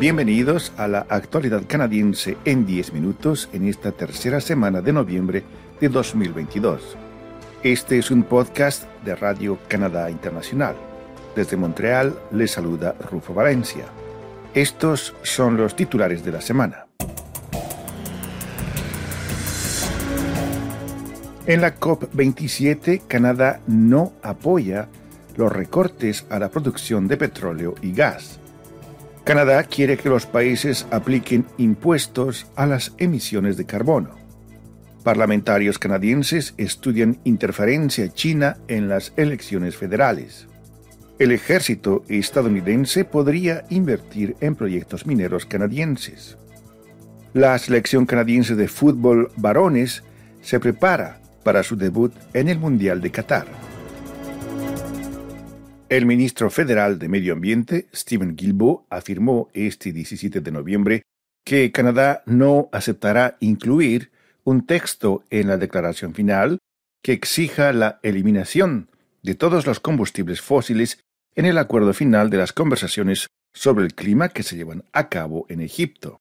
Bienvenidos a la actualidad canadiense en 10 minutos en esta tercera semana de noviembre de 2022. Este es un podcast de Radio Canadá Internacional. Desde Montreal les saluda Rufo Valencia. Estos son los titulares de la semana. En la COP27, Canadá no apoya los recortes a la producción de petróleo y gas. Canadá quiere que los países apliquen impuestos a las emisiones de carbono. Parlamentarios canadienses estudian interferencia china en las elecciones federales. El ejército estadounidense podría invertir en proyectos mineros canadienses. La selección canadiense de fútbol varones se prepara para su debut en el Mundial de Qatar. El ministro federal de Medio Ambiente, Stephen Guilbeault, afirmó este 17 de noviembre que Canadá no aceptará incluir un texto en la declaración final que exija la eliminación de todos los combustibles fósiles en el acuerdo final de las conversaciones sobre el clima que se llevan a cabo en Egipto.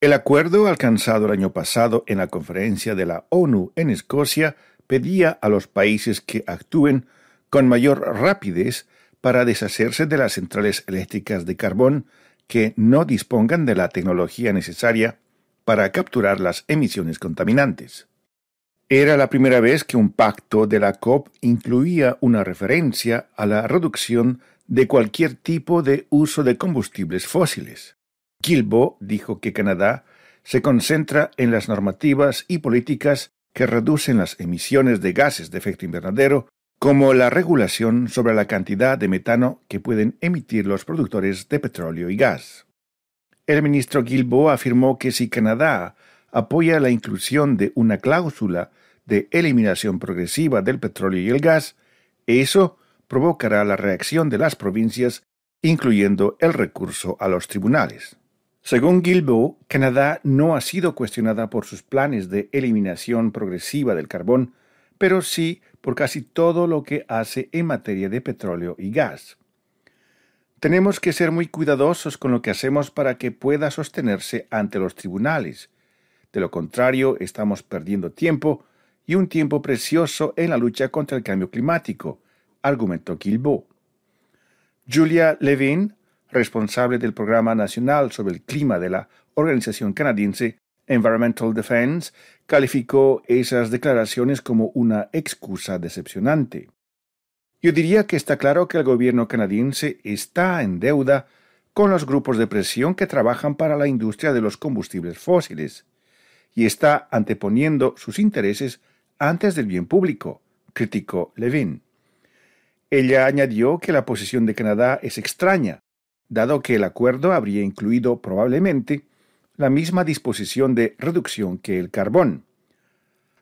El acuerdo alcanzado el año pasado en la conferencia de la ONU en Escocia pedía a los países que actúen con mayor rapidez para deshacerse de las centrales eléctricas de carbón que no dispongan de la tecnología necesaria para capturar las emisiones contaminantes. Era la primera vez que un pacto de la COP incluía una referencia a la reducción de cualquier tipo de uso de combustibles fósiles. Gilbo dijo que Canadá se concentra en las normativas y políticas que reducen las emisiones de gases de efecto invernadero, como la regulación sobre la cantidad de metano que pueden emitir los productores de petróleo y gas. El ministro Gilbo afirmó que si Canadá apoya la inclusión de una cláusula de eliminación progresiva del petróleo y el gas, eso provocará la reacción de las provincias, incluyendo el recurso a los tribunales. Según Guilbeault, Canadá no ha sido cuestionada por sus planes de eliminación progresiva del carbón, pero sí por casi todo lo que hace en materia de petróleo y gas. Tenemos que ser muy cuidadosos con lo que hacemos para que pueda sostenerse ante los tribunales. De lo contrario, estamos perdiendo tiempo y un tiempo precioso en la lucha contra el cambio climático, argumentó Guilbeault. Julia Levin, responsable del Programa Nacional sobre el Clima de la organización canadiense Environmental Defense, calificó esas declaraciones como una excusa decepcionante. Yo diría que está claro que el gobierno canadiense está en deuda con los grupos de presión que trabajan para la industria de los combustibles fósiles, y está anteponiendo sus intereses antes del bien público, criticó Levin. Ella añadió que la posición de Canadá es extraña, dado que el acuerdo habría incluido probablemente la misma disposición de reducción que el carbón.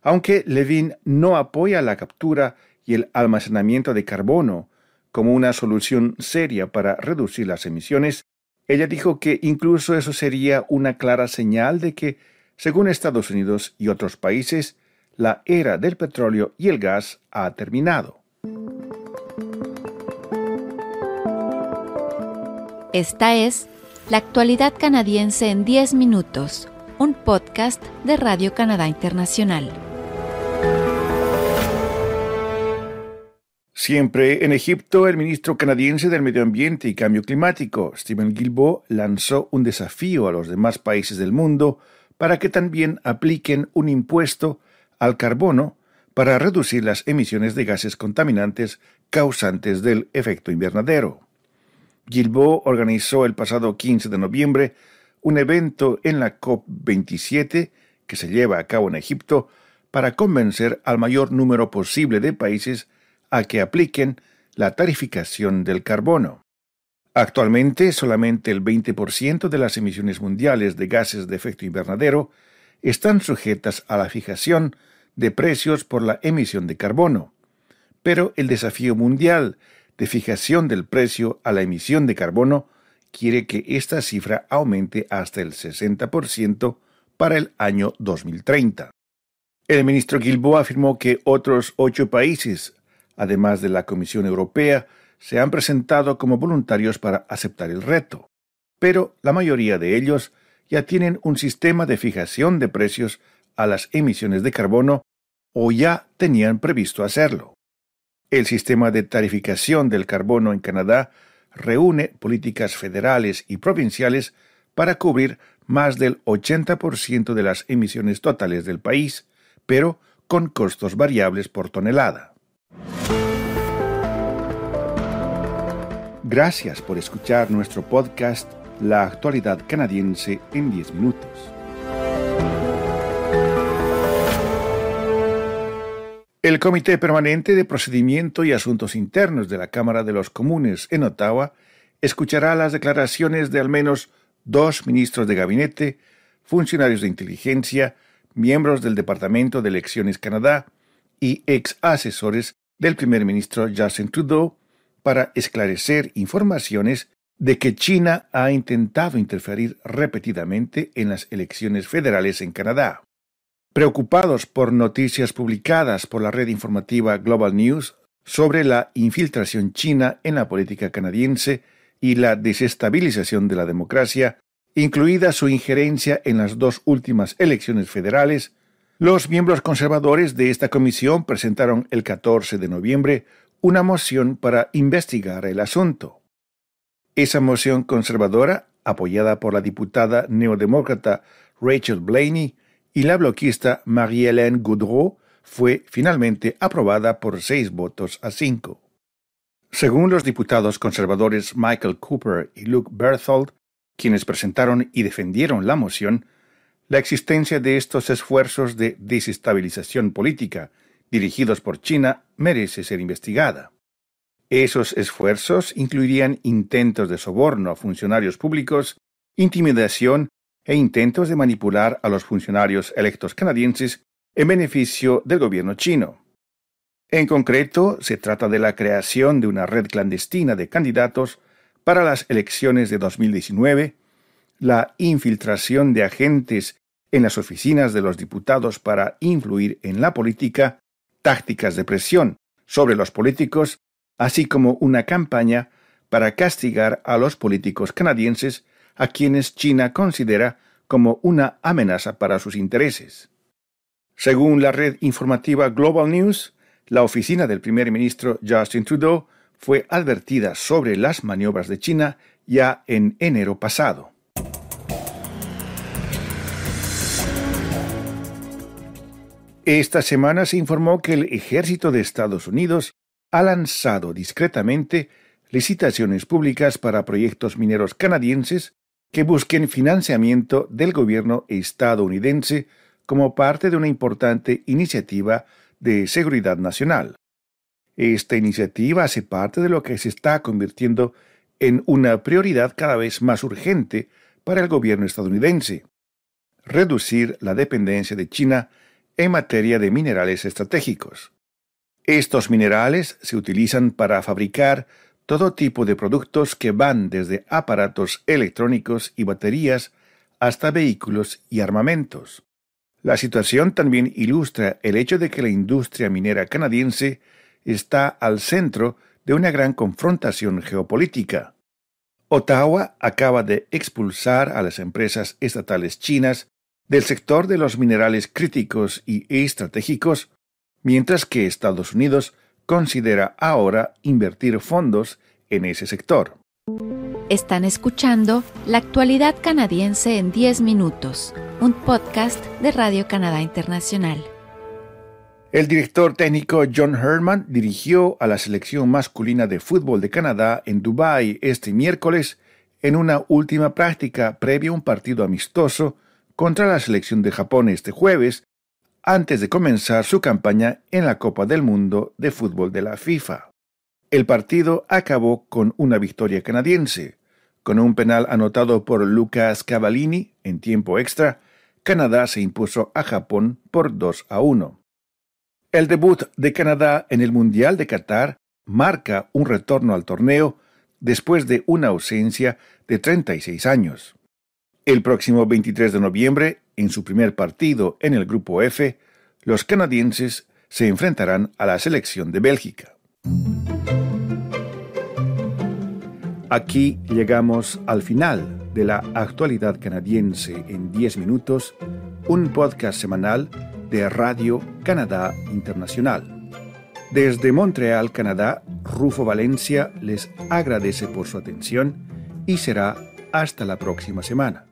Aunque Levin no apoya la captura y el almacenamiento de carbono como una solución seria para reducir las emisiones, ella dijo que incluso eso sería una clara señal de que, según Estados Unidos y otros países, la era del petróleo y el gas ha terminado. Esta es La actualidad canadiense en 10 minutos, un podcast de Radio Canadá Internacional. Siempre en Egipto, el ministro canadiense del Medio Ambiente y Cambio Climático, Stephen Guilbeault, lanzó un desafío a los demás países del mundo para que también apliquen un impuesto al carbono para reducir las emisiones de gases contaminantes causantes del efecto invernadero. Gilbo organizó el pasado 15 de noviembre un evento en la COP27 que se lleva a cabo en Egipto para convencer al mayor número posible de países a que apliquen la tarificación del carbono. Actualmente, solamente el 20% de las emisiones mundiales de gases de efecto invernadero están sujetas a la fijación de precios por la emisión de carbono. Pero el desafío mundial de fijación del precio a la emisión de carbono quiere que esta cifra aumente hasta el 60% para el año 2030. El ministro Guilbault afirmó que otros ocho países, además de la Comisión Europea, se han presentado como voluntarios para aceptar el reto. pero la mayoría de ellos ya tienen un sistema de fijación de precios a las emisiones de carbono o ya tenían previsto hacerlo. El sistema de tarificación del carbono en Canadá reúne políticas federales y provinciales para cubrir más del 80% de las emisiones totales del país, pero con costos variables por tonelada. Gracias por escuchar nuestro podcast La actualidad canadiense en 10 minutos. El Comité Permanente de Procedimiento y Asuntos Internos de la Cámara de los Comunes en Ottawa escuchará las declaraciones de al menos dos ministros de gabinete, funcionarios de inteligencia, miembros del Departamento de Elecciones Canadá y ex asesores del primer ministro Justin Trudeau para esclarecer informaciones de que China ha intentado interferir repetidamente en las elecciones federales en Canadá. Preocupados por noticias publicadas por la red informativa Global News sobre la infiltración china en la política canadiense y la desestabilización de la democracia, incluida su injerencia en las dos últimas elecciones federales, los miembros conservadores de esta comisión presentaron el 14 de noviembre una moción para investigar el asunto. Esa moción conservadora, apoyada por la diputada neodemócrata Rachel Blaney y la bloquista Marie-Hélène Goudreau, fue finalmente aprobada por seis votos a cinco. Según los diputados conservadores Michael Cooper y Luke Berthold, quienes presentaron y defendieron la moción, la existencia de estos esfuerzos de desestabilización política dirigidos por China merece ser investigada. Esos esfuerzos incluirían intentos de soborno a funcionarios públicos, intimidación e intentos de manipular a los funcionarios electos canadienses en beneficio del gobierno chino. En concreto, se trata de la creación de una red clandestina de candidatos para las elecciones de 2019, la infiltración de agentes en las oficinas de los diputados para influir en la política, tácticas de presión sobre los políticos, así como una campaña para castigar a los políticos canadienses a quienes China considera como una amenaza para sus intereses. Según la red informativa Global News, la oficina del primer ministro Justin Trudeau fue advertida sobre las maniobras de China ya en enero pasado. Esta semana se informó que el ejército de Estados Unidos ha lanzado discretamente licitaciones públicas para proyectos mineros canadienses que busquen financiamiento del gobierno estadounidense como parte de una importante iniciativa de seguridad nacional. Esta iniciativa hace parte de lo que se está convirtiendo en una prioridad cada vez más urgente para el gobierno estadounidense, reducir la dependencia de China en materia de minerales estratégicos. Estos minerales se utilizan para fabricar todo tipo de productos que van desde aparatos electrónicos y baterías hasta vehículos y armamentos. La situación también ilustra el hecho de que la industria minera canadiense está al centro de una gran confrontación geopolítica. Ottawa acaba de expulsar a las empresas estatales chinas del sector de los minerales críticos y estratégicos, mientras que Estados Unidos considera ahora invertir fondos en ese sector. Están escuchando La actualidad canadiense en 10 minutos un podcast de Radio Canadá Internacional. El director técnico John Herman dirigió a la selección masculina de fútbol de Canadá en Dubái este miércoles en una última práctica previa a un partido amistoso contra la selección de Japón este jueves, antes de comenzar su campaña en la Copa del Mundo de Fútbol de la FIFA. El partido acabó con una victoria canadiense, con un penal anotado por Lucas Cavallini en tiempo extra Canadá se impuso a Japón por 2 a 1. El debut de Canadá en el Mundial de Qatar marca un retorno al torneo después de una ausencia de 36 años. El próximo 23 de noviembre, en su primer partido en el Grupo F, los canadienses se enfrentarán a la selección de Bélgica. Aquí llegamos al final de la actualidad canadiense en 10 minutos, un podcast semanal de Radio Canadá Internacional. Desde Montreal, Canadá, Rufo Valencia les agradece por su atención y será hasta la próxima semana.